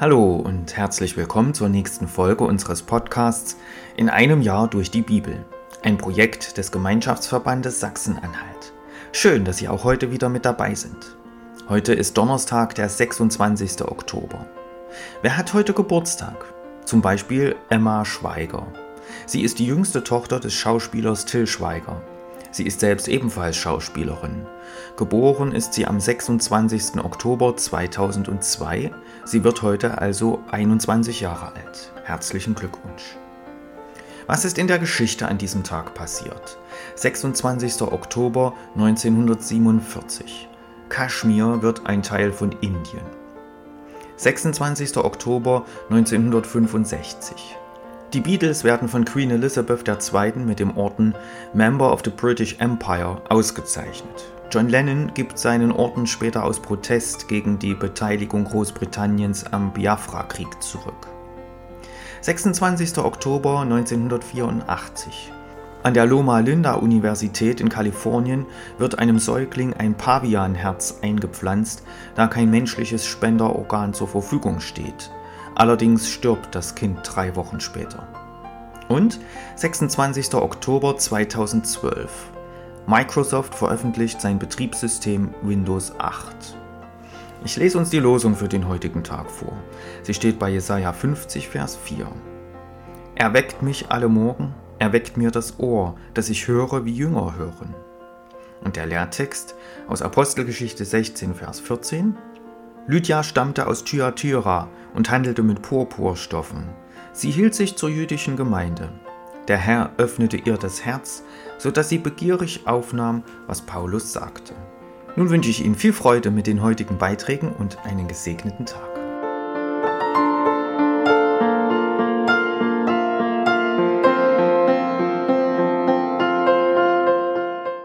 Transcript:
Hallo und herzlich willkommen zur nächsten Folge unseres Podcasts In einem Jahr durch die Bibel, ein Projekt des Gemeinschaftsverbandes Sachsen-Anhalt. Schön, dass Sie auch heute wieder mit dabei sind. Heute ist Donnerstag, der 26. Oktober. Wer hat heute Geburtstag? Zum Beispiel Emma Schweiger. Sie ist die jüngste Tochter des Schauspielers Till Schweiger. Sie ist selbst ebenfalls Schauspielerin. Geboren ist sie am 26. Oktober 2002. Sie wird heute also 21 Jahre alt. Herzlichen Glückwunsch. Was ist in der Geschichte an diesem Tag passiert? 26. Oktober 1947. Kaschmir wird ein Teil von Indien. 26. Oktober 1965. Die Beatles werden von Queen Elizabeth II. mit dem Orden Member of the British Empire ausgezeichnet. John Lennon gibt seinen Orden später aus Protest gegen die Beteiligung Großbritanniens am Biafra-Krieg zurück. 26. Oktober 1984. An der Loma Linda Universität in Kalifornien wird einem Säugling ein Pavianherz eingepflanzt, da kein menschliches Spenderorgan zur Verfügung steht. Allerdings stirbt das Kind drei Wochen später. Und 26. Oktober 2012. Microsoft veröffentlicht sein Betriebssystem Windows 8. Ich lese uns die Losung für den heutigen Tag vor. Sie steht bei Jesaja 50, Vers 4. Erweckt mich alle Morgen, erweckt mir das Ohr, dass ich höre, wie Jünger hören. Und der Lehrtext aus Apostelgeschichte 16, Vers 14. Lydia stammte aus Thyatira und handelte mit Purpurstoffen. Sie hielt sich zur jüdischen Gemeinde. Der Herr öffnete ihr das Herz, so dass sie begierig aufnahm, was Paulus sagte. Nun wünsche ich Ihnen viel Freude mit den heutigen Beiträgen und einen gesegneten Tag.